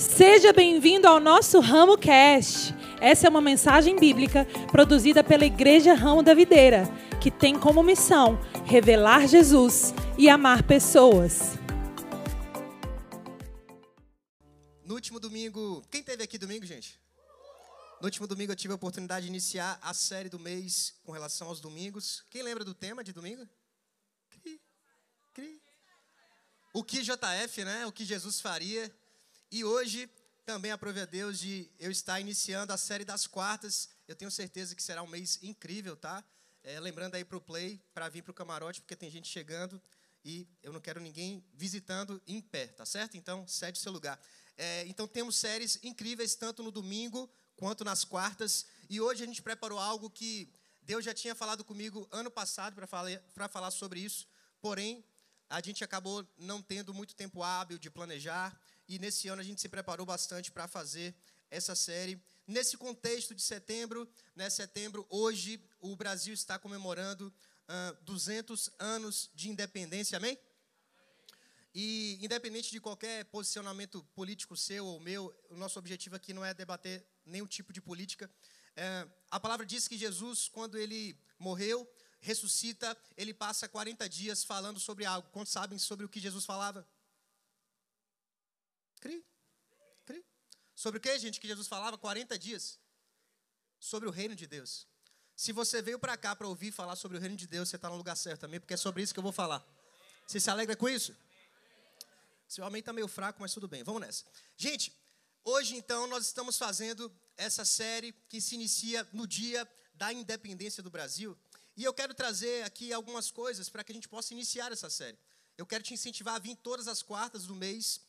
Seja bem-vindo ao nosso Ramo Cast. Essa é uma mensagem bíblica produzida pela Igreja Ramo da Videira, que tem como missão revelar Jesus e amar pessoas. No último domingo, quem teve aqui domingo, gente? No último domingo eu tive a oportunidade de iniciar a série do mês com relação aos domingos. Quem lembra do tema de domingo? Cri, cri. O que JF, né? O que Jesus faria. E hoje também aprove a Deus de eu estar iniciando a série das quartas. Eu tenho certeza que será um mês incrível, tá? É, lembrando aí para o play, para vir para o camarote, porque tem gente chegando e eu não quero ninguém visitando em pé, tá certo? Então, cede o seu lugar. É, então, temos séries incríveis, tanto no domingo quanto nas quartas. E hoje a gente preparou algo que Deus já tinha falado comigo ano passado para falar, falar sobre isso. Porém, a gente acabou não tendo muito tempo hábil de planejar. E nesse ano a gente se preparou bastante para fazer essa série. Nesse contexto de setembro, né, setembro, hoje o Brasil está comemorando uh, 200 anos de independência, amém? E independente de qualquer posicionamento político seu ou meu, o nosso objetivo aqui não é debater nenhum tipo de política. É, a palavra diz que Jesus, quando ele morreu, ressuscita, ele passa 40 dias falando sobre algo. Quantos sabem sobre o que Jesus falava? Cri. Cri. Sobre o que, gente, que Jesus falava 40 dias? Sobre o reino de Deus. Se você veio para cá para ouvir falar sobre o reino de Deus, você está no lugar certo também, porque é sobre isso que eu vou falar. Você se alegra com isso? Seu homem está meio fraco, mas tudo bem, vamos nessa. Gente, hoje então nós estamos fazendo essa série que se inicia no dia da independência do Brasil. E eu quero trazer aqui algumas coisas para que a gente possa iniciar essa série. Eu quero te incentivar a vir todas as quartas do mês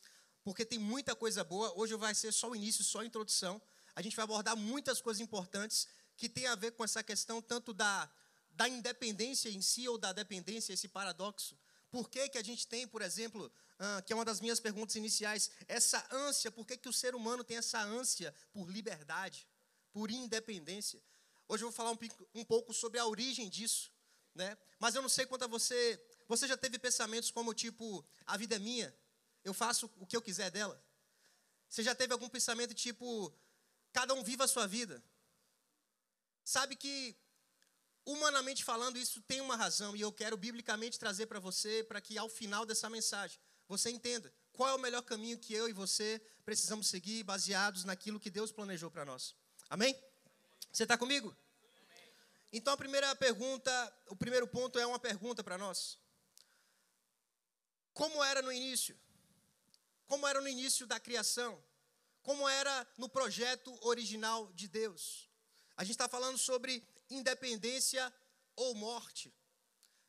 porque tem muita coisa boa. Hoje vai ser só o início, só a introdução. A gente vai abordar muitas coisas importantes que tem a ver com essa questão tanto da, da independência em si ou da dependência, esse paradoxo. Por que, que a gente tem, por exemplo, uh, que é uma das minhas perguntas iniciais, essa ânsia, por que, que o ser humano tem essa ânsia por liberdade, por independência? Hoje eu vou falar um, um pouco sobre a origem disso, né? mas eu não sei quanto a você, você já teve pensamentos como tipo, a vida é minha, eu faço o que eu quiser dela? Você já teve algum pensamento tipo, cada um viva a sua vida? Sabe que, humanamente falando, isso tem uma razão, e eu quero biblicamente trazer para você, para que ao final dessa mensagem, você entenda qual é o melhor caminho que eu e você precisamos seguir, baseados naquilo que Deus planejou para nós. Amém? Você está comigo? Então a primeira pergunta, o primeiro ponto é uma pergunta para nós. Como era no início? Como era no início da criação, como era no projeto original de Deus. A gente está falando sobre independência ou morte.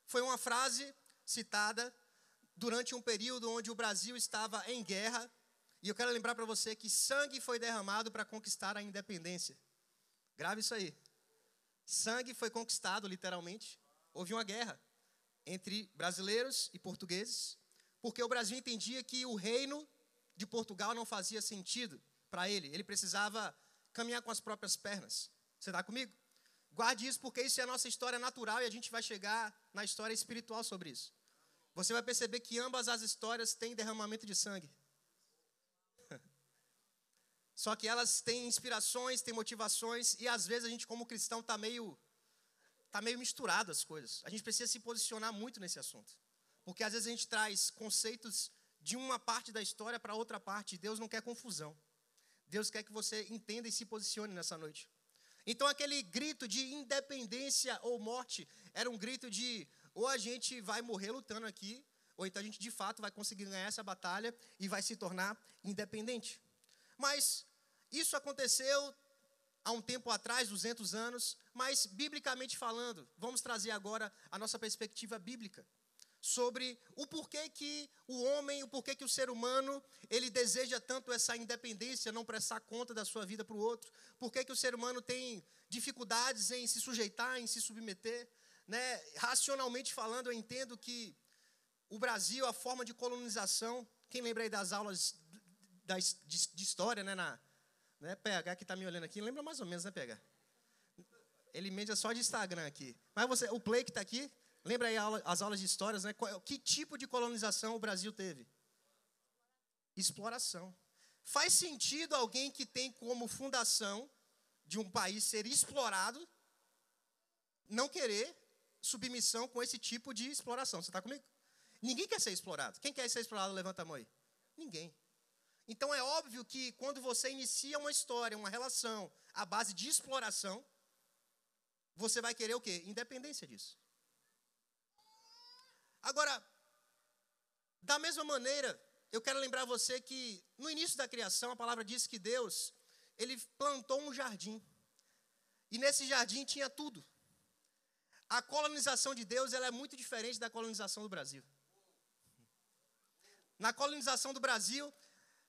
Foi uma frase citada durante um período onde o Brasil estava em guerra, e eu quero lembrar para você que sangue foi derramado para conquistar a independência. Grave isso aí. Sangue foi conquistado, literalmente. Houve uma guerra entre brasileiros e portugueses, porque o Brasil entendia que o reino de Portugal não fazia sentido para ele. Ele precisava caminhar com as próprias pernas. Você está comigo? Guarde isso porque isso é a nossa história natural e a gente vai chegar na história espiritual sobre isso. Você vai perceber que ambas as histórias têm derramamento de sangue. Só que elas têm inspirações, têm motivações e às vezes a gente como cristão está meio tá meio misturado as coisas. A gente precisa se posicionar muito nesse assunto. Porque às vezes a gente traz conceitos de uma parte da história para outra parte. Deus não quer confusão. Deus quer que você entenda e se posicione nessa noite. Então, aquele grito de independência ou morte era um grito de ou a gente vai morrer lutando aqui, ou então a gente de fato vai conseguir ganhar essa batalha e vai se tornar independente. Mas isso aconteceu há um tempo atrás, 200 anos, mas biblicamente falando, vamos trazer agora a nossa perspectiva bíblica sobre o porquê que o homem, o porquê que o ser humano, ele deseja tanto essa independência, não prestar conta da sua vida para o outro, porquê que o ser humano tem dificuldades em se sujeitar, em se submeter, né? Racionalmente falando, eu entendo que o Brasil, a forma de colonização, quem lembra aí das aulas da, de, de, história, né, na, né, PH que está me olhando aqui, lembra mais ou menos, né, PH? Ele mente só de Instagram aqui. Mas você, o Play que está aqui, Lembra aí as aulas de histórias, né? Que tipo de colonização o Brasil teve? Exploração. Faz sentido alguém que tem como fundação de um país ser explorado não querer submissão com esse tipo de exploração. Você está comigo? Ninguém quer ser explorado. Quem quer ser explorado, levanta a mão aí. Ninguém. Então é óbvio que quando você inicia uma história, uma relação à base de exploração, você vai querer o quê? Independência disso. Agora, da mesma maneira, eu quero lembrar você que no início da criação, a palavra diz que Deus, ele plantou um jardim. E nesse jardim tinha tudo. A colonização de Deus ela é muito diferente da colonização do Brasil. Na colonização do Brasil,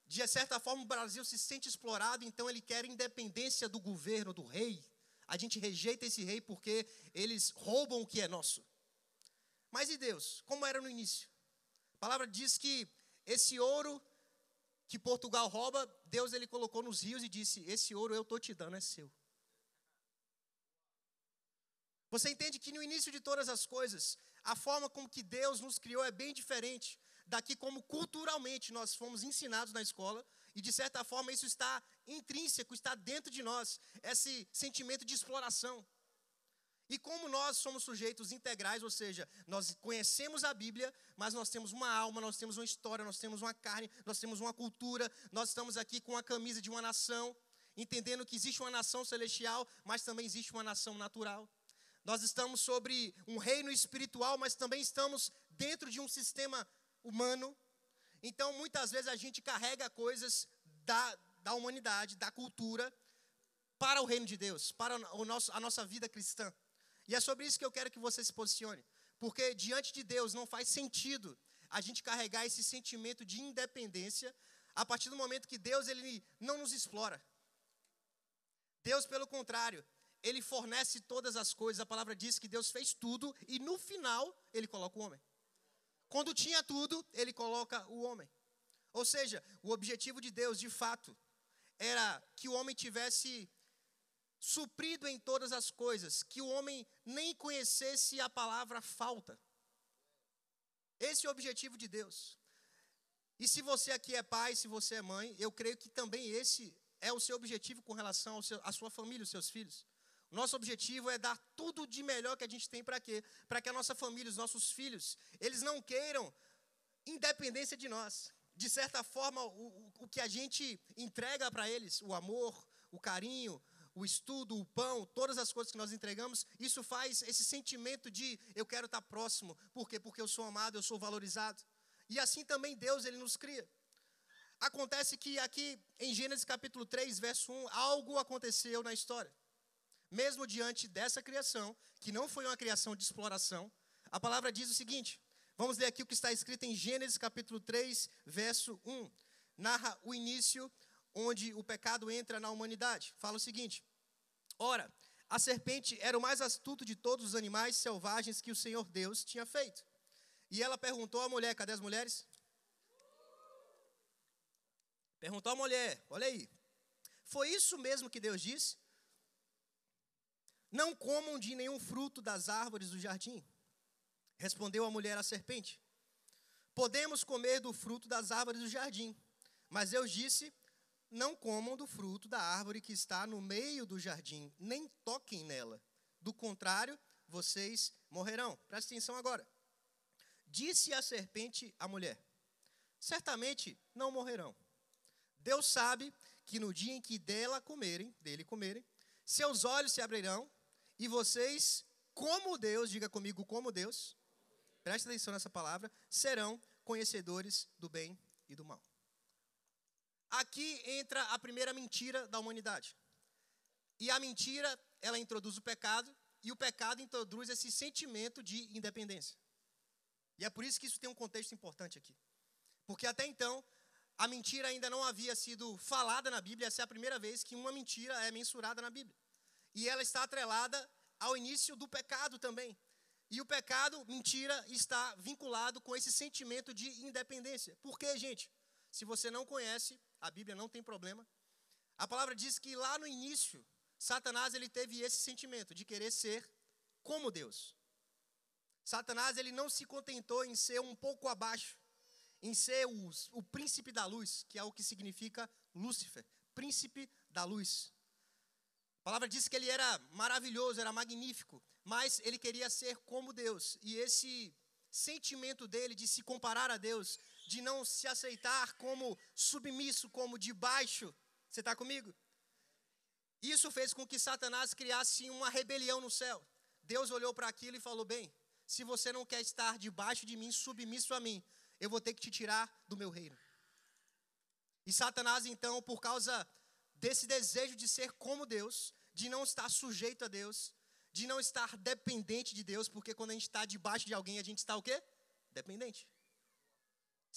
de certa forma, o Brasil se sente explorado, então ele quer independência do governo, do rei. A gente rejeita esse rei porque eles roubam o que é nosso. Mas e Deus? Como era no início? A palavra diz que esse ouro que Portugal rouba, Deus ele colocou nos rios e disse: Esse ouro eu estou te dando, é seu. Você entende que no início de todas as coisas, a forma como que Deus nos criou é bem diferente daqui como culturalmente nós fomos ensinados na escola, e de certa forma isso está intrínseco, está dentro de nós, esse sentimento de exploração. E como nós somos sujeitos integrais, ou seja, nós conhecemos a Bíblia, mas nós temos uma alma, nós temos uma história, nós temos uma carne, nós temos uma cultura, nós estamos aqui com a camisa de uma nação, entendendo que existe uma nação celestial, mas também existe uma nação natural. Nós estamos sobre um reino espiritual, mas também estamos dentro de um sistema humano. Então, muitas vezes a gente carrega coisas da, da humanidade, da cultura, para o reino de Deus, para o nosso, a nossa vida cristã. E é sobre isso que eu quero que você se posicione. Porque diante de Deus não faz sentido a gente carregar esse sentimento de independência a partir do momento que Deus ele não nos explora. Deus, pelo contrário, ele fornece todas as coisas. A palavra diz que Deus fez tudo e no final ele coloca o homem. Quando tinha tudo, ele coloca o homem. Ou seja, o objetivo de Deus, de fato, era que o homem tivesse suprido em todas as coisas, que o homem nem conhecesse a palavra falta. Esse é o objetivo de Deus. E se você aqui é pai, se você é mãe, eu creio que também esse é o seu objetivo com relação à sua família, os seus filhos. Nosso objetivo é dar tudo de melhor que a gente tem para quê? Para que a nossa família, os nossos filhos, eles não queiram independência de nós. De certa forma, o, o que a gente entrega para eles, o amor, o carinho, o estudo, o pão, todas as coisas que nós entregamos, isso faz esse sentimento de eu quero estar próximo. Por quê? Porque eu sou amado, eu sou valorizado. E assim também Deus, ele nos cria. Acontece que aqui em Gênesis capítulo 3, verso 1, algo aconteceu na história. Mesmo diante dessa criação, que não foi uma criação de exploração, a palavra diz o seguinte: vamos ler aqui o que está escrito em Gênesis capítulo 3, verso 1. Narra o início onde o pecado entra na humanidade. Fala o seguinte: Ora, a serpente era o mais astuto de todos os animais selvagens que o Senhor Deus tinha feito. E ela perguntou à mulher: cadê as mulheres? Perguntou à mulher: olha aí, foi isso mesmo que Deus disse? Não comam de nenhum fruto das árvores do jardim. Respondeu a mulher à serpente: Podemos comer do fruto das árvores do jardim. Mas Deus disse: não comam do fruto da árvore que está no meio do jardim, nem toquem nela. Do contrário, vocês morrerão. Presta atenção agora. Disse a serpente à mulher: Certamente não morrerão. Deus sabe que no dia em que dela comerem, dele comerem, seus olhos se abrirão e vocês, como Deus, diga comigo, como Deus, preste atenção nessa palavra, serão conhecedores do bem e do mal. Aqui entra a primeira mentira da humanidade. E a mentira, ela introduz o pecado, e o pecado introduz esse sentimento de independência. E é por isso que isso tem um contexto importante aqui. Porque até então, a mentira ainda não havia sido falada na Bíblia, essa é a primeira vez que uma mentira é mensurada na Bíblia. E ela está atrelada ao início do pecado também. E o pecado, mentira, está vinculado com esse sentimento de independência. Por quê, gente? Se você não conhece, a Bíblia não tem problema. A palavra diz que lá no início, Satanás ele teve esse sentimento de querer ser como Deus. Satanás ele não se contentou em ser um pouco abaixo, em ser o, o príncipe da luz, que é o que significa Lúcifer, príncipe da luz. A palavra diz que ele era maravilhoso, era magnífico, mas ele queria ser como Deus. E esse sentimento dele de se comparar a Deus, de não se aceitar como submisso, como de baixo. Você está comigo? Isso fez com que Satanás criasse uma rebelião no céu. Deus olhou para aquilo e falou: Bem, se você não quer estar debaixo de mim, submisso a mim, eu vou ter que te tirar do meu reino. E Satanás, então, por causa desse desejo de ser como Deus, de não estar sujeito a Deus, de não estar dependente de Deus, porque quando a gente está debaixo de alguém, a gente está o quê? Dependente.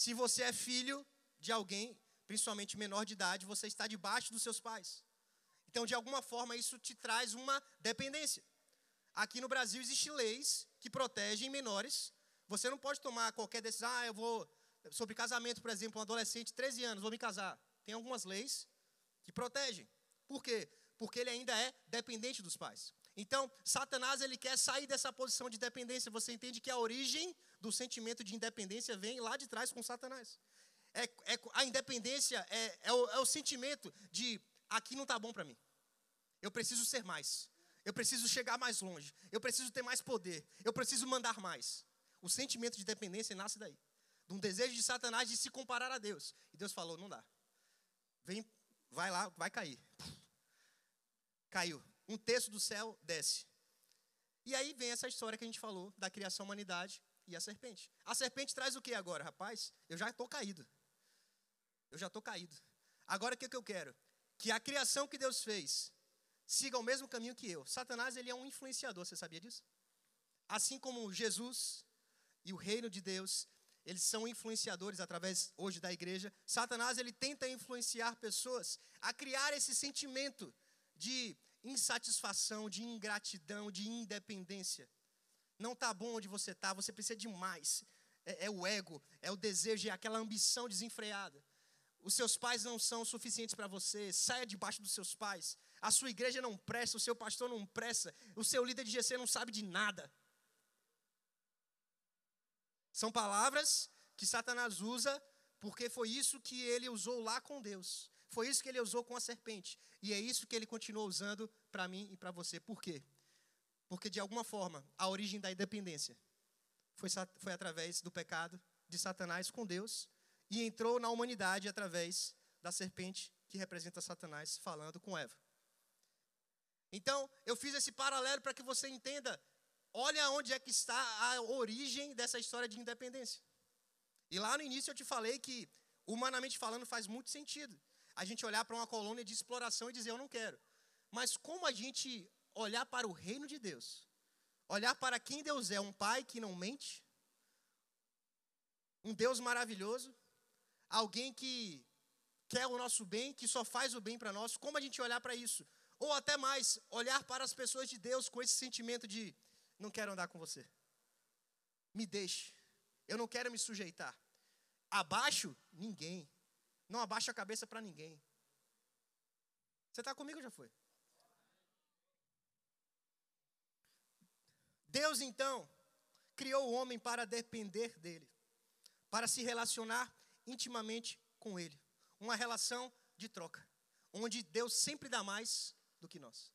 Se você é filho de alguém, principalmente menor de idade, você está debaixo dos seus pais. Então, de alguma forma, isso te traz uma dependência. Aqui no Brasil existem leis que protegem menores. Você não pode tomar qualquer decisão, ah, eu vou sobre casamento, por exemplo, um adolescente, 13 anos, vou me casar. Tem algumas leis que protegem. Por quê? Porque ele ainda é dependente dos pais. Então, Satanás ele quer sair dessa posição de dependência. Você entende que a origem do sentimento de independência vem lá de trás com Satanás. É, é a independência é, é, o, é o sentimento de aqui não está bom para mim. Eu preciso ser mais. Eu preciso chegar mais longe. Eu preciso ter mais poder. Eu preciso mandar mais. O sentimento de dependência nasce daí. De um desejo de Satanás de se comparar a Deus. E Deus falou: não dá. Vem, vai lá, vai cair. Caiu. Um terço do céu desce. E aí vem essa história que a gente falou da criação da humanidade e a serpente. A serpente traz o que agora, rapaz? Eu já estou caído. Eu já estou caído. Agora o que, que eu quero? Que a criação que Deus fez siga o mesmo caminho que eu. Satanás ele é um influenciador, você sabia disso? Assim como Jesus e o reino de Deus, eles são influenciadores através hoje da igreja. Satanás ele tenta influenciar pessoas a criar esse sentimento de insatisfação, de ingratidão, de independência. Não está bom onde você está, você precisa de mais. É, é, o ego, é o desejo, é aquela ambição desenfreada. Os seus pais não são suficientes para você, saia debaixo dos seus pais. A sua igreja não presta, o seu pastor não presta, o seu líder de GC não sabe de nada. São palavras que Satanás usa porque foi isso que ele usou lá com Deus. Foi isso que ele usou com a serpente. E é isso que ele continua usando para mim e para você. Por quê? Porque, de alguma forma, a origem da independência foi, foi através do pecado de Satanás com Deus e entrou na humanidade através da serpente que representa Satanás falando com Eva. Então, eu fiz esse paralelo para que você entenda. Olha onde é que está a origem dessa história de independência. E lá no início eu te falei que, humanamente falando, faz muito sentido a gente olhar para uma colônia de exploração e dizer eu não quero. Mas como a gente olhar para o reino de Deus, olhar para quem Deus é, um pai que não mente, um Deus maravilhoso, alguém que quer o nosso bem, que só faz o bem para nós, como a gente olhar para isso? Ou até mais, olhar para as pessoas de Deus com esse sentimento de não quero andar com você. Me deixe. Eu não quero me sujeitar. Abaixo, ninguém. Não abaixa a cabeça para ninguém. Você está comigo ou já foi? Deus então criou o homem para depender dele, para se relacionar intimamente com ele. Uma relação de troca, onde Deus sempre dá mais do que nós.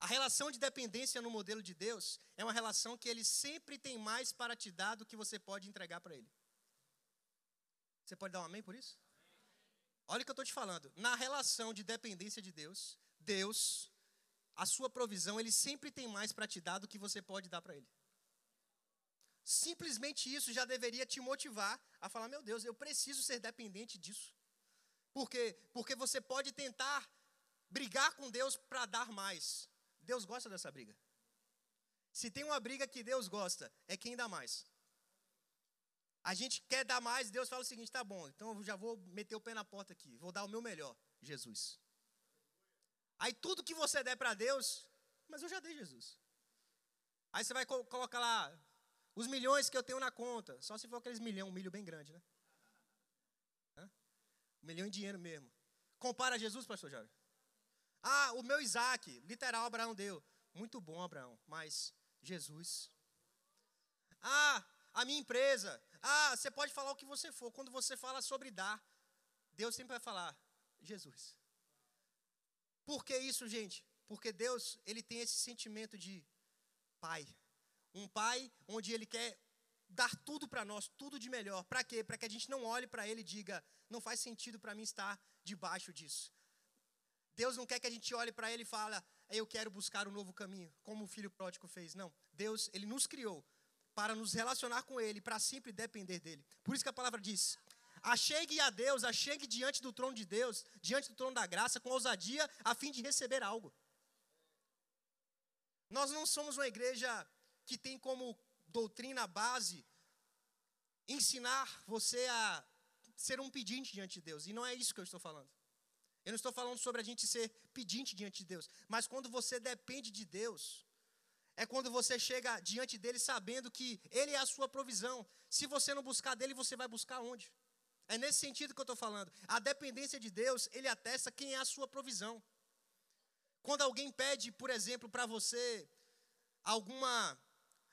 A relação de dependência no modelo de Deus é uma relação que ele sempre tem mais para te dar do que você pode entregar para ele. Você pode dar um amém por isso? Olha o que eu estou te falando. Na relação de dependência de Deus, Deus, a sua provisão, ele sempre tem mais para te dar do que você pode dar para ele. Simplesmente isso já deveria te motivar a falar: meu Deus, eu preciso ser dependente disso. Por quê? Porque você pode tentar brigar com Deus para dar mais. Deus gosta dessa briga. Se tem uma briga que Deus gosta, é quem dá mais. A gente quer dar mais, Deus fala o seguinte: tá bom, então eu já vou meter o pé na porta aqui, vou dar o meu melhor, Jesus. Aí tudo que você der para Deus, mas eu já dei Jesus. Aí você vai colocar lá os milhões que eu tenho na conta, só se for aqueles milhão, um milho bem grande, né? Um milhão em dinheiro mesmo. Compara Jesus, pastor Jorge. Ah, o meu Isaac, literal, Abraão deu. Muito bom, Abraão, mas Jesus. Ah, a minha empresa. Ah, você pode falar o que você for. Quando você fala sobre dar, Deus sempre vai falar Jesus. Por que isso, gente? Porque Deus, ele tem esse sentimento de pai. Um pai onde ele quer dar tudo para nós, tudo de melhor. Para quê? Para que a gente não olhe para ele e diga: "Não faz sentido para mim estar debaixo disso". Deus não quer que a gente olhe para ele e fale: "Eu quero buscar um novo caminho", como o filho pródigo fez. Não. Deus, ele nos criou para nos relacionar com ele, para sempre depender dele. Por isso que a palavra diz: Achegue a Deus, achegue diante do trono de Deus, diante do trono da graça, com ousadia, a fim de receber algo. Nós não somos uma igreja que tem como doutrina base ensinar você a ser um pedinte diante de Deus. E não é isso que eu estou falando. Eu não estou falando sobre a gente ser pedinte diante de Deus. Mas quando você depende de Deus, é quando você chega diante dele sabendo que ele é a sua provisão. Se você não buscar dele, você vai buscar onde? É nesse sentido que eu estou falando. A dependência de Deus, ele atesta quem é a sua provisão. Quando alguém pede, por exemplo, para você alguma.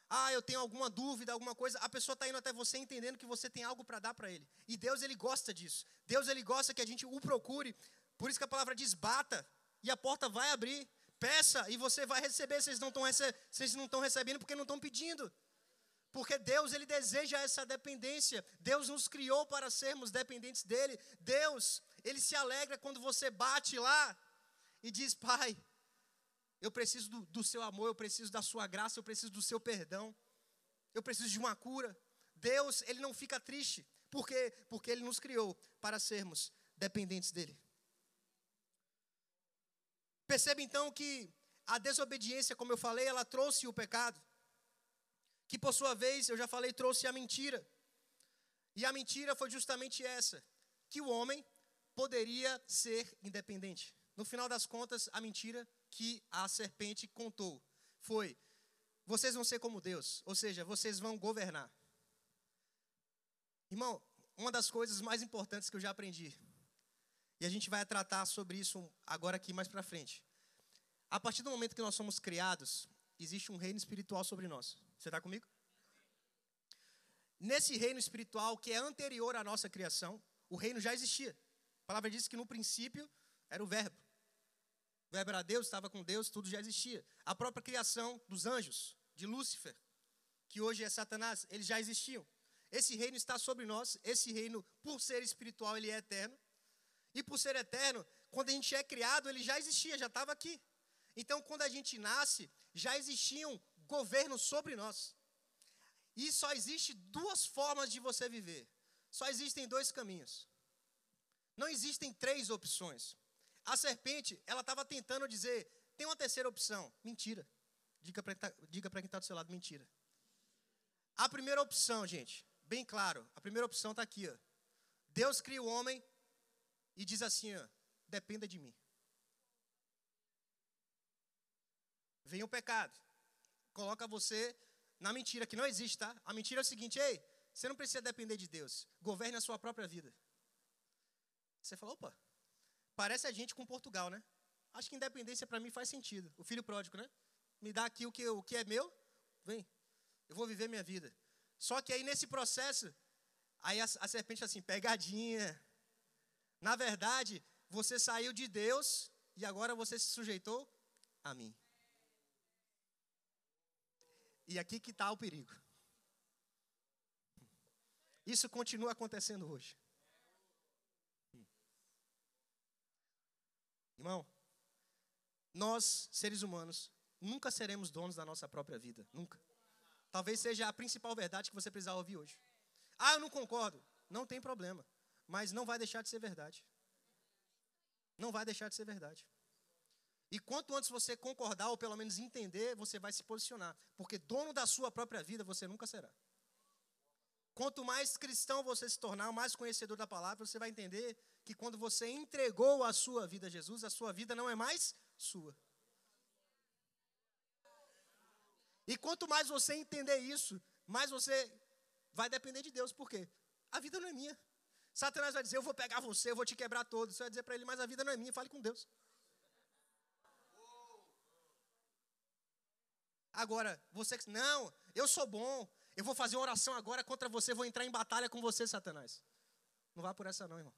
Ah, eu tenho alguma dúvida, alguma coisa, a pessoa está indo até você entendendo que você tem algo para dar para ele. E Deus, ele gosta disso. Deus, ele gosta que a gente o procure. Por isso que a palavra diz: bata, e a porta vai abrir. Peça, e você vai receber. Vocês não estão rece recebendo porque não estão pedindo. Porque Deus, ele deseja essa dependência. Deus nos criou para sermos dependentes dele. Deus, ele se alegra quando você bate lá e diz: Pai, eu preciso do, do seu amor, eu preciso da sua graça, eu preciso do seu perdão, eu preciso de uma cura. Deus, ele não fica triste. Por quê? Porque ele nos criou para sermos dependentes dele. Perceba então que a desobediência, como eu falei, ela trouxe o pecado que por sua vez, eu já falei, trouxe a mentira. E a mentira foi justamente essa: que o homem poderia ser independente. No final das contas, a mentira que a serpente contou foi: vocês vão ser como Deus, ou seja, vocês vão governar. Irmão, uma das coisas mais importantes que eu já aprendi, e a gente vai tratar sobre isso agora aqui mais para frente. A partir do momento que nós somos criados, existe um reino espiritual sobre nós. Você está comigo? Nesse reino espiritual que é anterior à nossa criação, o reino já existia. A palavra diz que no princípio era o Verbo. O Verbo era Deus, estava com Deus, tudo já existia. A própria criação dos anjos, de Lúcifer, que hoje é Satanás, eles já existiam. Esse reino está sobre nós, esse reino, por ser espiritual, ele é eterno. E por ser eterno, quando a gente é criado, ele já existia, já estava aqui. Então, quando a gente nasce, já existiam governos sobre nós. E só existe duas formas de você viver. Só existem dois caminhos. Não existem três opções. A serpente, ela estava tentando dizer, tem uma terceira opção. Mentira. Diga para quem está do seu lado, mentira. A primeira opção, gente, bem claro, a primeira opção está aqui. Ó. Deus cria o homem e diz assim, ó, dependa de mim. Vem o pecado coloca você na mentira, que não existe, tá? A mentira é o seguinte, ei, você não precisa depender de Deus. Governe a sua própria vida. Você fala, opa, parece a gente com Portugal, né? Acho que independência para mim faz sentido. O filho pródigo, né? Me dá aqui o que, o que é meu, vem, eu vou viver minha vida. Só que aí nesse processo, aí a, a serpente assim, pegadinha. Na verdade, você saiu de Deus e agora você se sujeitou a mim. E aqui que está o perigo. Isso continua acontecendo hoje. Irmão, nós, seres humanos, nunca seremos donos da nossa própria vida. Nunca. Talvez seja a principal verdade que você precisa ouvir hoje. Ah, eu não concordo. Não tem problema. Mas não vai deixar de ser verdade. Não vai deixar de ser verdade. E quanto antes você concordar, ou pelo menos entender, você vai se posicionar. Porque dono da sua própria vida você nunca será. Quanto mais cristão você se tornar, mais conhecedor da palavra, você vai entender que quando você entregou a sua vida a Jesus, a sua vida não é mais sua. E quanto mais você entender isso, mais você vai depender de Deus. Por quê? A vida não é minha. Satanás vai dizer: Eu vou pegar você, eu vou te quebrar todo. Você vai dizer para ele: Mas a vida não é minha. Fale com Deus. Agora, você que não, eu sou bom, Eu vou fazer uma oração agora contra você, vou entrar em batalha com você, Satanás. Não vá por essa não, irmão.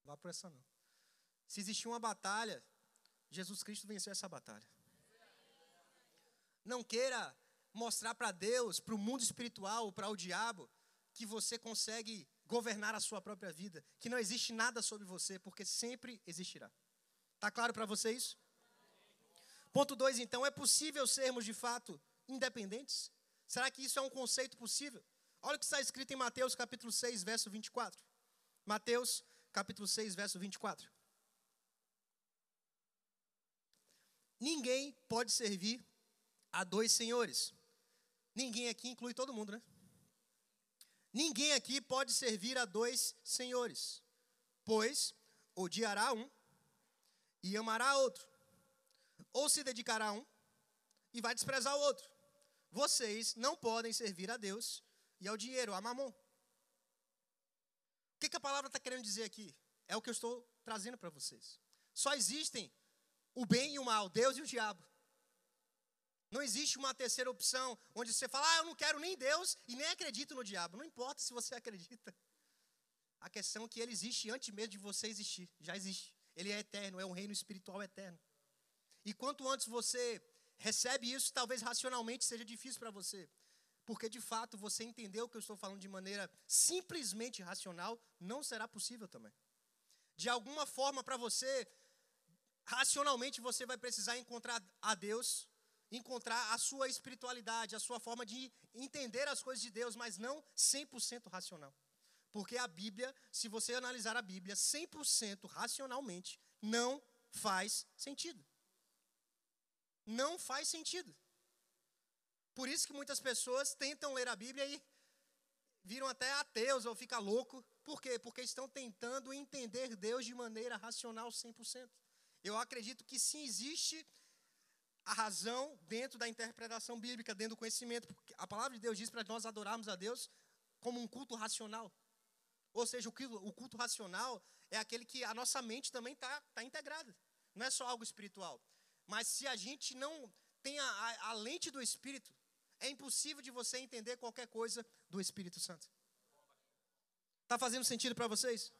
Não vá por essa não. Se existir uma batalha, Jesus Cristo venceu essa batalha. Não queira mostrar para Deus, para o mundo espiritual, para o diabo, que você consegue governar a sua própria vida, que não existe nada sobre você, porque sempre existirá. Tá claro para você isso? Ponto 2, então, é possível sermos de fato independentes? Será que isso é um conceito possível? Olha o que está escrito em Mateus capítulo 6, verso 24. Mateus capítulo 6, verso 24. Ninguém pode servir a dois senhores. Ninguém aqui inclui todo mundo, né? Ninguém aqui pode servir a dois senhores, pois odiará um e amará outro, ou se dedicará a um e vai desprezar o outro. Vocês não podem servir a Deus e ao dinheiro, a mamon. O que, que a palavra está querendo dizer aqui? É o que eu estou trazendo para vocês. Só existem o bem e o mal, Deus e o diabo. Não existe uma terceira opção onde você fala, ah, eu não quero nem Deus e nem acredito no diabo. Não importa se você acredita. A questão é que ele existe antes mesmo de você existir. Já existe. Ele é eterno, é um reino espiritual eterno. E quanto antes você recebe isso, talvez racionalmente seja difícil para você. Porque de fato você entender o que eu estou falando de maneira simplesmente racional não será possível também. De alguma forma, para você, racionalmente você vai precisar encontrar a Deus, encontrar a sua espiritualidade, a sua forma de entender as coisas de Deus, mas não 100% racional. Porque a Bíblia, se você analisar a Bíblia 100% racionalmente, não faz sentido não faz sentido. Por isso que muitas pessoas tentam ler a Bíblia e viram até ateus ou ficam louco. Por quê? Porque estão tentando entender Deus de maneira racional 100%. Eu acredito que sim existe a razão dentro da interpretação bíblica, dentro do conhecimento. Porque a palavra de Deus diz para nós adorarmos a Deus como um culto racional. Ou seja, o culto, racional é aquele que a nossa mente também está tá integrada. Não é só algo espiritual. Mas se a gente não tem a, a, a lente do Espírito, é impossível de você entender qualquer coisa do Espírito Santo. Está fazendo sentido para vocês?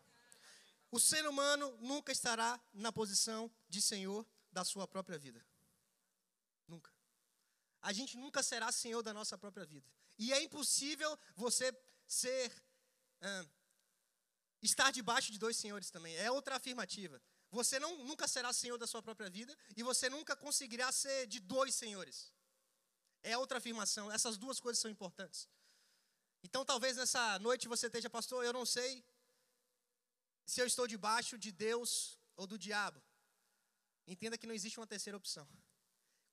O ser humano nunca estará na posição de senhor da sua própria vida. A gente nunca será senhor da nossa própria vida. E é impossível você ser. Estar debaixo de dois senhores também. É outra afirmativa. Você não, nunca será senhor da sua própria vida e você nunca conseguirá ser de dois senhores. É outra afirmação. Essas duas coisas são importantes. Então, talvez nessa noite você esteja, pastor, eu não sei se eu estou debaixo de Deus ou do diabo. Entenda que não existe uma terceira opção.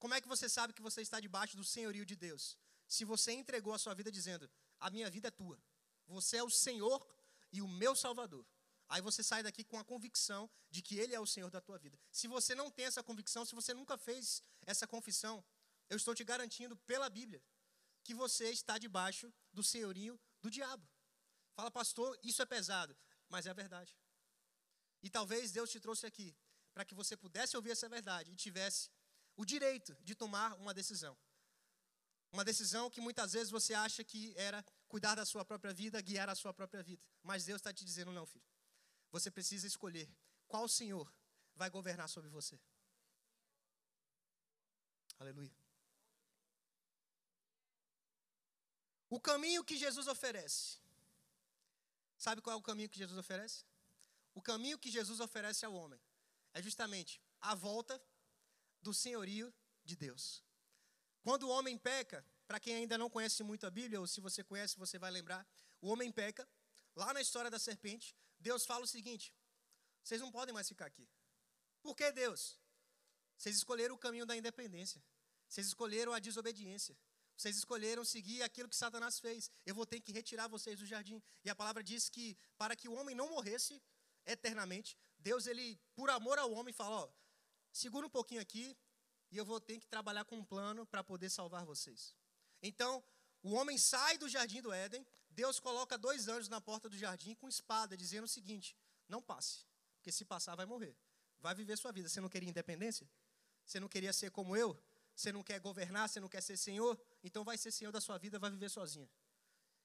Como é que você sabe que você está debaixo do senhorio de Deus? Se você entregou a sua vida dizendo: A minha vida é tua, você é o Senhor e o meu Salvador. Aí você sai daqui com a convicção de que Ele é o Senhor da tua vida. Se você não tem essa convicção, se você nunca fez essa confissão, eu estou te garantindo pela Bíblia que você está debaixo do senhorio do diabo. Fala, pastor, isso é pesado, mas é a verdade. E talvez Deus te trouxe aqui para que você pudesse ouvir essa verdade e tivesse o direito de tomar uma decisão. Uma decisão que muitas vezes você acha que era cuidar da sua própria vida, guiar a sua própria vida. Mas Deus está te dizendo, não, filho. Você precisa escolher qual Senhor vai governar sobre você. Aleluia. O caminho que Jesus oferece. Sabe qual é o caminho que Jesus oferece? O caminho que Jesus oferece ao homem é justamente a volta do senhorio de Deus. Quando o homem peca, para quem ainda não conhece muito a Bíblia, ou se você conhece, você vai lembrar, o homem peca, lá na história da serpente, Deus fala o seguinte: vocês não podem mais ficar aqui. Por que Deus? Vocês escolheram o caminho da independência. Vocês escolheram a desobediência. Vocês escolheram seguir aquilo que Satanás fez. Eu vou ter que retirar vocês do jardim. E a palavra diz que para que o homem não morresse eternamente, Deus ele, por amor ao homem, fala, ó, segura um pouquinho aqui e eu vou ter que trabalhar com um plano para poder salvar vocês. Então, o homem sai do jardim do Éden, Deus coloca dois anjos na porta do jardim com espada, dizendo o seguinte: não passe, porque se passar vai morrer. Vai viver sua vida. Você não queria independência? Você não queria ser como eu? Você não quer governar? Você não quer ser senhor? então vai ser senhor da sua vida, vai viver sozinha.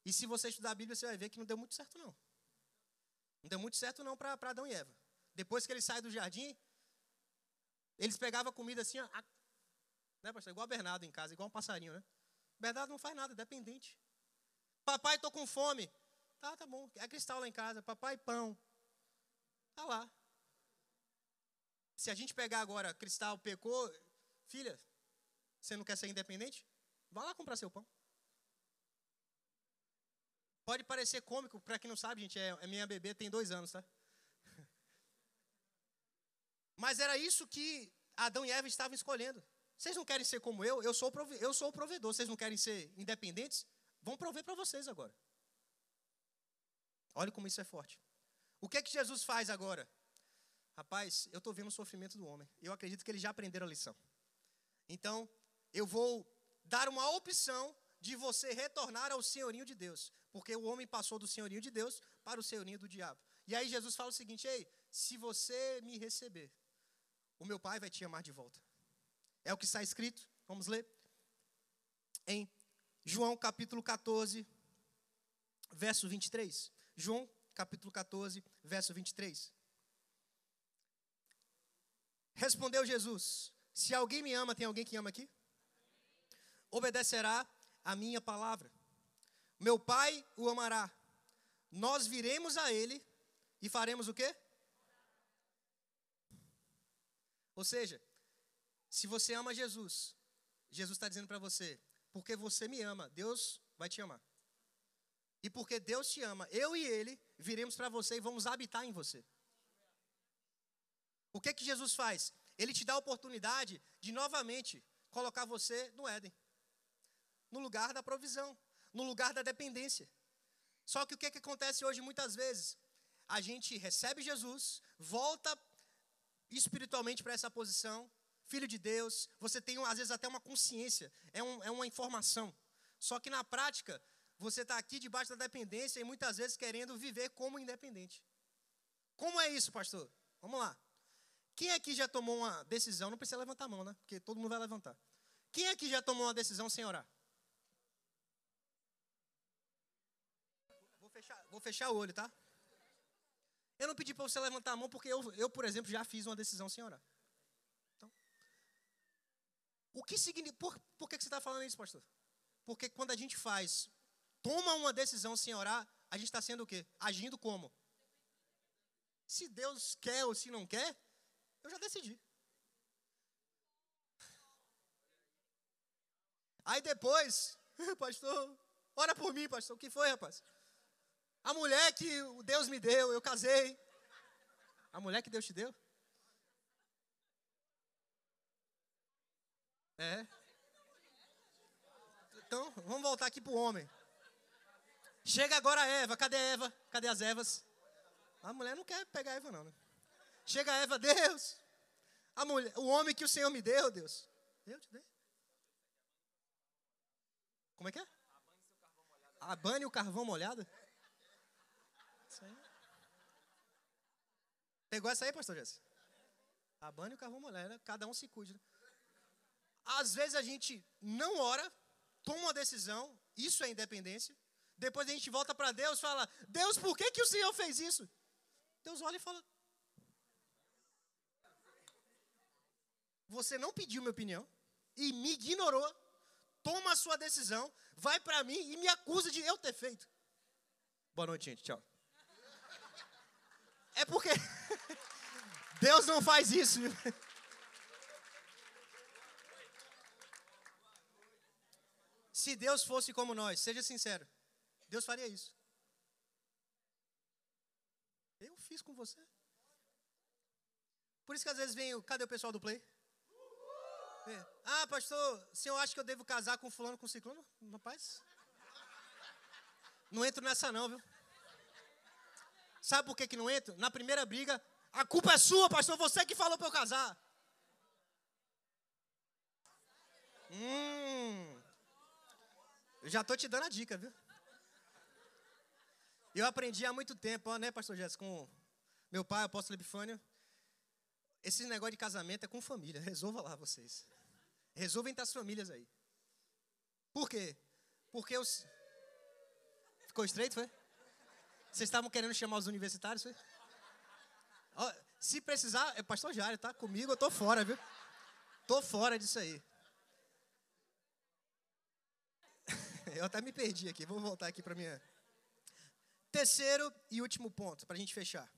E se você estudar a Bíblia, você vai ver que não deu muito certo, não. Não deu muito certo, não, para Adão e Eva. Depois que eles saem do jardim, eles pegavam a comida assim, a, né, pastor? Igual Bernardo em casa, igual um passarinho, né? Bernardo não faz nada, dependente. Papai, estou com fome. Tá, tá bom. É cristal lá em casa. Papai, pão. Tá lá. Se a gente pegar agora, cristal pecou, filha, você não quer ser independente? Vá lá comprar seu pão. Pode parecer cômico, para quem não sabe, gente, é, é minha bebê, tem dois anos, tá? Mas era isso que Adão e Eva estavam escolhendo. Vocês não querem ser como eu? Eu sou, eu sou o provedor. Vocês não querem ser independentes? Vão prover para vocês agora. Olha como isso é forte. O que é que Jesus faz agora? Rapaz, eu estou vendo o sofrimento do homem. Eu acredito que eles já aprenderam a lição. Então, eu vou dar uma opção de você retornar ao senhorinho de Deus. Porque o homem passou do senhorinho de Deus para o senhorinho do diabo. E aí Jesus fala o seguinte: Ei, se você me receber, o meu pai vai te amar de volta. É o que está escrito. Vamos ler. Em João capítulo 14, verso 23. João capítulo 14, verso 23. Respondeu Jesus: Se alguém me ama, tem alguém que ama aqui? Obedecerá a minha palavra. Meu Pai o amará. Nós viremos a ele e faremos o quê? Ou seja, se você ama Jesus, Jesus está dizendo para você, porque você me ama, Deus vai te amar. E porque Deus te ama, eu e Ele viremos para você e vamos habitar em você. O que que Jesus faz? Ele te dá a oportunidade de novamente colocar você no Éden, no lugar da provisão, no lugar da dependência. Só que o que, que acontece hoje muitas vezes? A gente recebe Jesus, volta espiritualmente para essa posição, filho de Deus, você tem às vezes até uma consciência, é, um, é uma informação. Só que na prática, você está aqui debaixo da dependência e muitas vezes querendo viver como independente. Como é isso, pastor? Vamos lá. Quem aqui já tomou uma decisão? Não precisa levantar a mão, né? Porque todo mundo vai levantar. Quem aqui já tomou uma decisão sem orar? Vou fechar, vou fechar o olho, tá? Eu não pedi para você levantar a mão porque eu, eu, por exemplo, já fiz uma decisão sem orar. O que significa. Por, por que você está falando isso, pastor? Porque quando a gente faz, toma uma decisão sem orar, a gente está sendo o quê? Agindo como? Se Deus quer ou se não quer, eu já decidi. Aí depois, pastor, ora por mim, pastor. O que foi, rapaz? A mulher que Deus me deu, eu casei. A mulher que Deus te deu? É. Então, vamos voltar aqui para o homem. Chega agora a Eva. Cadê a Eva? Cadê as Evas? A mulher não quer pegar a Eva, não. Né? Chega a Eva, Deus. A mulher, o homem que o Senhor me deu, Deus. Eu te dei. Como é que é? Abane o carvão molhado? Pegou essa aí, pastor Jesse? Abane o carvão molhado. Né? Cada um se cuide. Né? Às vezes a gente não ora, toma uma decisão, isso é independência. Depois a gente volta para Deus e fala: Deus, por que, que o Senhor fez isso? Deus olha e fala: Você não pediu minha opinião e me ignorou, toma a sua decisão, vai para mim e me acusa de eu ter feito. Boa noite, gente. Tchau. É porque Deus não faz isso. Se Deus fosse como nós, seja sincero, Deus faria isso. Eu fiz com você. Por isso que às vezes vem, cadê o pessoal do Play? É. Ah, pastor, o senhor acha que eu devo casar com fulano, com ciclano? Rapaz, não entro nessa não, viu? Sabe por que, que não entro? Na primeira briga, a culpa é sua, pastor, você que falou para eu casar. Hum, eu já estou te dando a dica, viu? Eu aprendi há muito tempo, né, pastor Jéssica, com meu pai, apóstolo Epifânio. Esse negócio de casamento é com família. Resolva lá vocês. Resolva entre as famílias aí. Por quê? Porque os. Ficou estreito, foi? Vocês estavam querendo chamar os universitários, se precisar, é pastor Jário, tá? Comigo eu tô fora, viu? Tô fora disso aí. Eu até me perdi aqui, vou voltar aqui para minha. Terceiro e último ponto, para a gente fechar.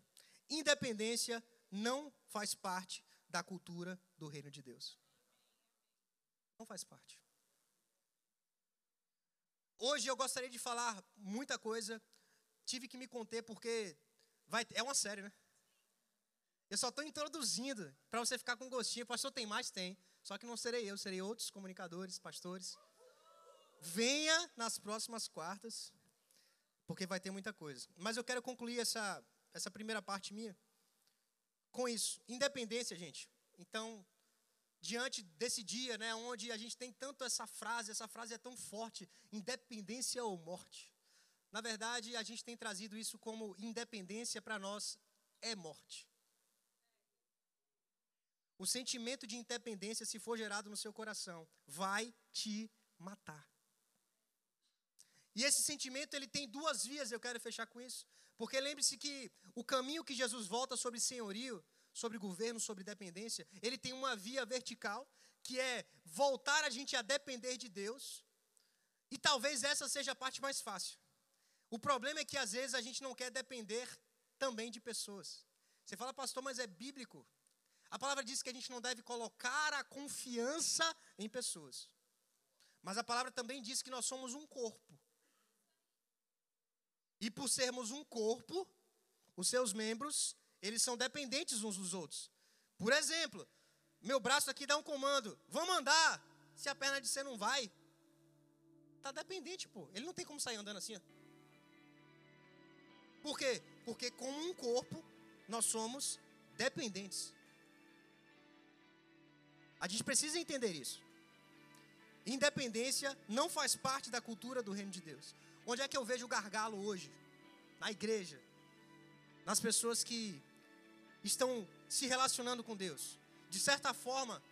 Independência não faz parte da cultura do reino de Deus. Não faz parte. Hoje eu gostaria de falar muita coisa, tive que me conter porque vai, é uma série, né? Eu só estou introduzindo para você ficar com gostinho. Pastor, tem mais? Tem. Só que não serei eu, serei outros comunicadores, pastores. Venha nas próximas quartas, porque vai ter muita coisa. Mas eu quero concluir essa, essa primeira parte minha com isso. Independência, gente. Então, diante desse dia, né, onde a gente tem tanto essa frase, essa frase é tão forte, independência ou morte. Na verdade, a gente tem trazido isso como independência para nós é morte. O sentimento de independência, se for gerado no seu coração, vai te matar. E esse sentimento ele tem duas vias, eu quero fechar com isso. Porque lembre-se que o caminho que Jesus volta sobre senhorio, sobre governo, sobre dependência, ele tem uma via vertical, que é voltar a gente a depender de Deus. E talvez essa seja a parte mais fácil. O problema é que às vezes a gente não quer depender também de pessoas. Você fala, pastor, mas é bíblico. A palavra diz que a gente não deve colocar a confiança em pessoas. Mas a palavra também diz que nós somos um corpo. E por sermos um corpo, os seus membros, eles são dependentes uns dos outros. Por exemplo, meu braço aqui dá um comando, vamos andar. Se a perna disser não vai, tá dependente, pô. Ele não tem como sair andando assim. Ó. Por quê? Porque como um corpo, nós somos dependentes. A gente precisa entender isso. Independência não faz parte da cultura do reino de Deus. Onde é que eu vejo o gargalo hoje? Na igreja. Nas pessoas que estão se relacionando com Deus. De certa forma,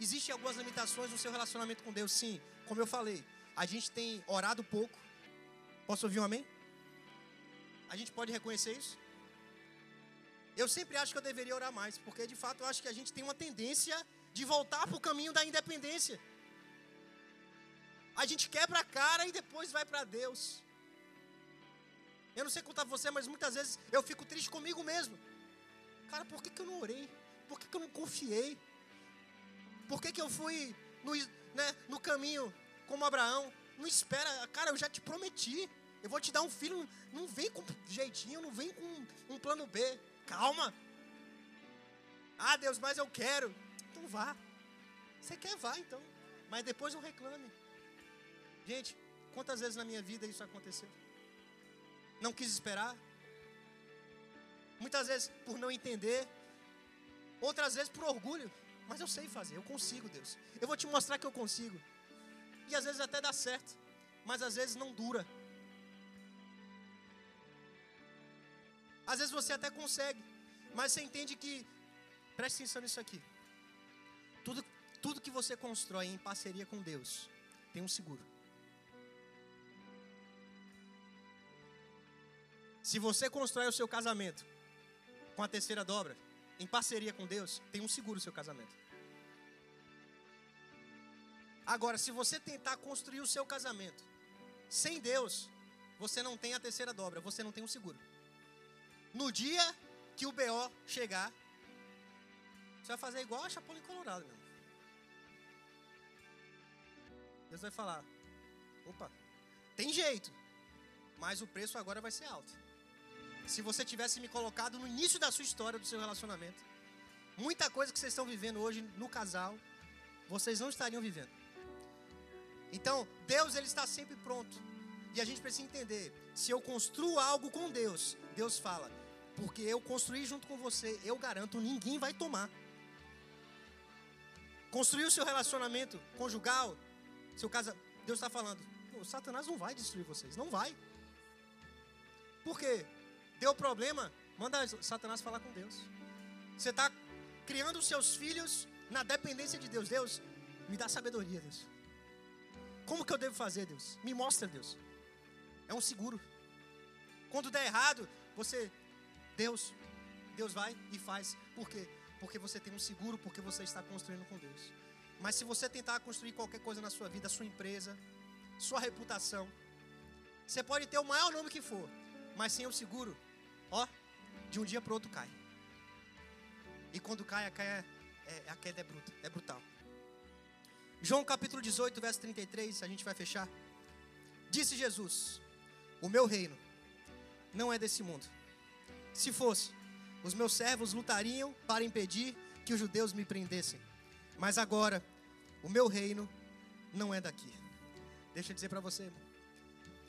existem algumas limitações no seu relacionamento com Deus, sim. Como eu falei, a gente tem orado pouco. Posso ouvir um amém? A gente pode reconhecer isso? Eu sempre acho que eu deveria orar mais, porque de fato eu acho que a gente tem uma tendência de voltar para o caminho da independência. A gente quebra a cara e depois vai para Deus. Eu não sei contar você, mas muitas vezes eu fico triste comigo mesmo. Cara, por que, que eu não orei? Por que, que eu não confiei? Por que, que eu fui no, né, no caminho como Abraão? Não espera, cara, eu já te prometi. Eu vou te dar um filho. Não vem com jeitinho, não vem com um plano B. Calma. Ah, Deus, mas eu quero. Então vá. Você quer, vá então. Mas depois não reclame. Gente, quantas vezes na minha vida isso aconteceu? Não quis esperar. Muitas vezes por não entender. Outras vezes por orgulho. Mas eu sei fazer, eu consigo, Deus. Eu vou te mostrar que eu consigo. E às vezes até dá certo. Mas às vezes não dura. Às vezes você até consegue. Mas você entende que. Preste atenção nisso aqui. Tudo, tudo que você constrói em parceria com Deus tem um seguro. Se você constrói o seu casamento com a terceira dobra, em parceria com Deus, tem um seguro o seu casamento. Agora, se você tentar construir o seu casamento sem Deus, você não tem a terceira dobra, você não tem um seguro. No dia que o BO chegar, você vai fazer igual a Chapolin Colorado, meu. Deus vai falar: opa, tem jeito, mas o preço agora vai ser alto se você tivesse me colocado no início da sua história, do seu relacionamento, muita coisa que vocês estão vivendo hoje no casal, vocês não estariam vivendo. Então, Deus ele está sempre pronto. E a gente precisa entender, se eu construo algo com Deus, Deus fala, porque eu construí junto com você, eu garanto, ninguém vai tomar. Construir o seu relacionamento conjugal, seu casa, Deus está falando, Satanás não vai destruir vocês, não vai. Por quê? Deu problema, manda Satanás falar com Deus. Você está criando seus filhos na dependência de Deus. Deus, me dá sabedoria, Deus. Como que eu devo fazer, Deus? Me mostra, Deus. É um seguro. Quando der errado, você, Deus, Deus vai e faz. Por quê? Porque você tem um seguro, porque você está construindo com Deus. Mas se você tentar construir qualquer coisa na sua vida, sua empresa, sua reputação, você pode ter o maior nome que for, mas sem o seguro, ó, de um dia para outro cai. E quando cai, a queda é, a queda é bruta, é brutal. João capítulo 18, verso 33, a gente vai fechar. Disse Jesus: O meu reino não é desse mundo. Se fosse, os meus servos lutariam para impedir que os judeus me prendessem. Mas agora, o meu reino não é daqui. Deixa eu dizer para você.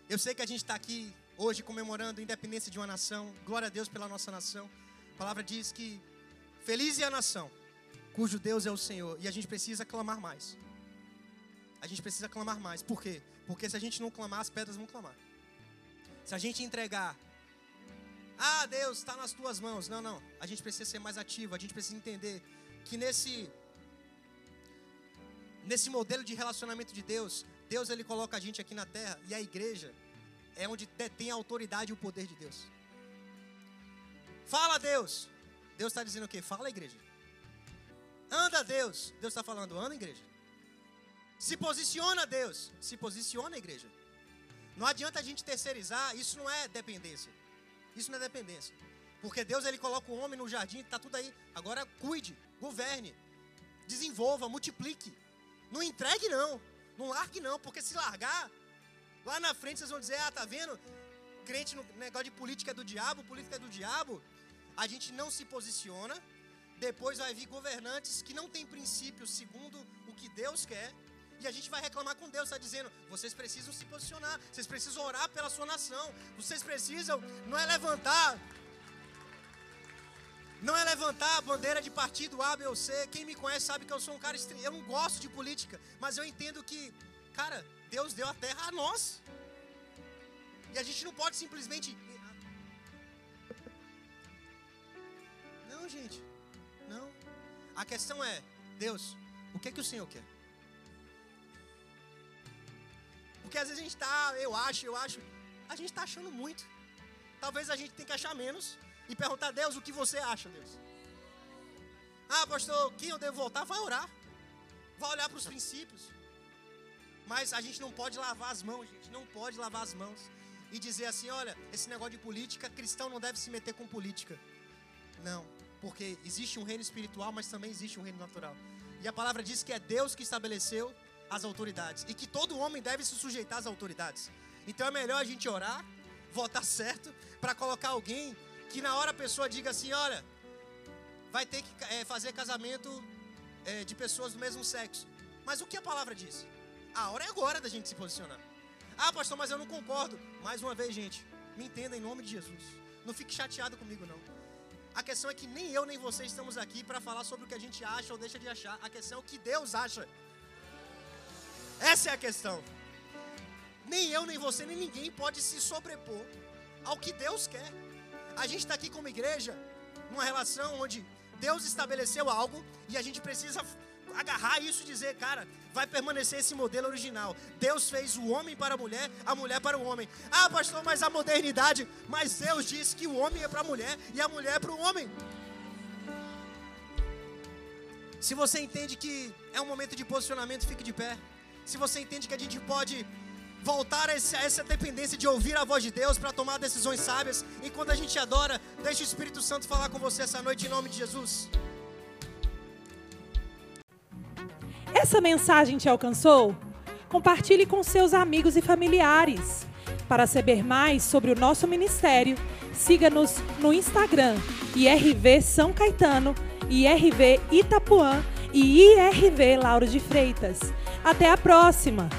Eu sei que a gente está aqui hoje comemorando a independência de uma nação. Glória a Deus pela nossa nação. A palavra diz que feliz é a nação cujo Deus é o Senhor. E a gente precisa clamar mais. A gente precisa clamar mais. Por quê? Porque se a gente não clamar, as pedras vão clamar. Se a gente entregar, ah, Deus, está nas tuas mãos. Não, não. A gente precisa ser mais ativo. A gente precisa entender que nesse nesse modelo de relacionamento de Deus, Deus ele coloca a gente aqui na terra e a igreja é onde detém a autoridade e o poder de Deus. Fala Deus. Deus está dizendo o quê? Fala igreja. Anda Deus. Deus está falando, anda igreja. Se posiciona Deus. Se posiciona igreja. Não adianta a gente terceirizar, isso não é dependência. Isso não é dependência. Porque Deus ele coloca o homem no jardim, está tudo aí. Agora cuide, governe, desenvolva, multiplique. Não entregue não. Não largue não, porque se largar, lá na frente vocês vão dizer: "Ah, tá vendo? Crente no negócio de política é do diabo, política é do diabo". A gente não se posiciona. Depois vai vir governantes que não têm princípios segundo o que Deus quer. E a gente vai reclamar com Deus, está dizendo: vocês precisam se posicionar, vocês precisam orar pela sua nação, vocês precisam, não é levantar, não é levantar a bandeira de partido A, B ou C. Quem me conhece sabe que eu sou um cara estranho. Eu não gosto de política, mas eu entendo que, cara, Deus deu a terra a nós. E a gente não pode simplesmente. Não, gente. Não. A questão é, Deus, o que é que o Senhor quer? Porque às vezes a gente está, eu acho, eu acho, a gente está achando muito. Talvez a gente tenha que achar menos e perguntar a Deus o que você acha, Deus. Ah, pastor, quem eu devo voltar? Vai orar. Vai olhar para os princípios. Mas a gente não pode lavar as mãos, gente. Não pode lavar as mãos. E dizer assim: olha, esse negócio de política, cristão não deve se meter com política. Não. Porque existe um reino espiritual, mas também existe um reino natural. E a palavra diz que é Deus que estabeleceu as autoridades. E que todo homem deve se sujeitar às autoridades. Então é melhor a gente orar, votar certo, para colocar alguém que na hora a pessoa diga assim: olha, vai ter que é, fazer casamento é, de pessoas do mesmo sexo. Mas o que a palavra diz? A hora é agora da gente se posicionar. Ah, pastor, mas eu não concordo. Mais uma vez, gente, me entenda em nome de Jesus. Não fique chateado comigo, não. A questão é que nem eu nem você estamos aqui para falar sobre o que a gente acha ou deixa de achar. A questão é o que Deus acha. Essa é a questão. Nem eu, nem você, nem ninguém pode se sobrepor ao que Deus quer. A gente está aqui como igreja, numa relação onde Deus estabeleceu algo e a gente precisa agarrar isso e dizer, cara, vai permanecer esse modelo original. Deus fez o homem para a mulher, a mulher para o homem. Ah, pastor, mas a modernidade. Mas Deus disse que o homem é para a mulher e a mulher é para o homem. Se você entende que é um momento de posicionamento, fique de pé. Se você entende que a gente pode voltar a essa dependência de ouvir a voz de Deus para tomar decisões sábias. E quando a gente adora, deixa o Espírito Santo falar com você essa noite em nome de Jesus. Essa mensagem te alcançou? Compartilhe com seus amigos e familiares. Para saber mais sobre o nosso ministério, siga-nos no Instagram IRV São Caetano, IRV Itapuã e IRV Lauro de Freitas. Até a próxima!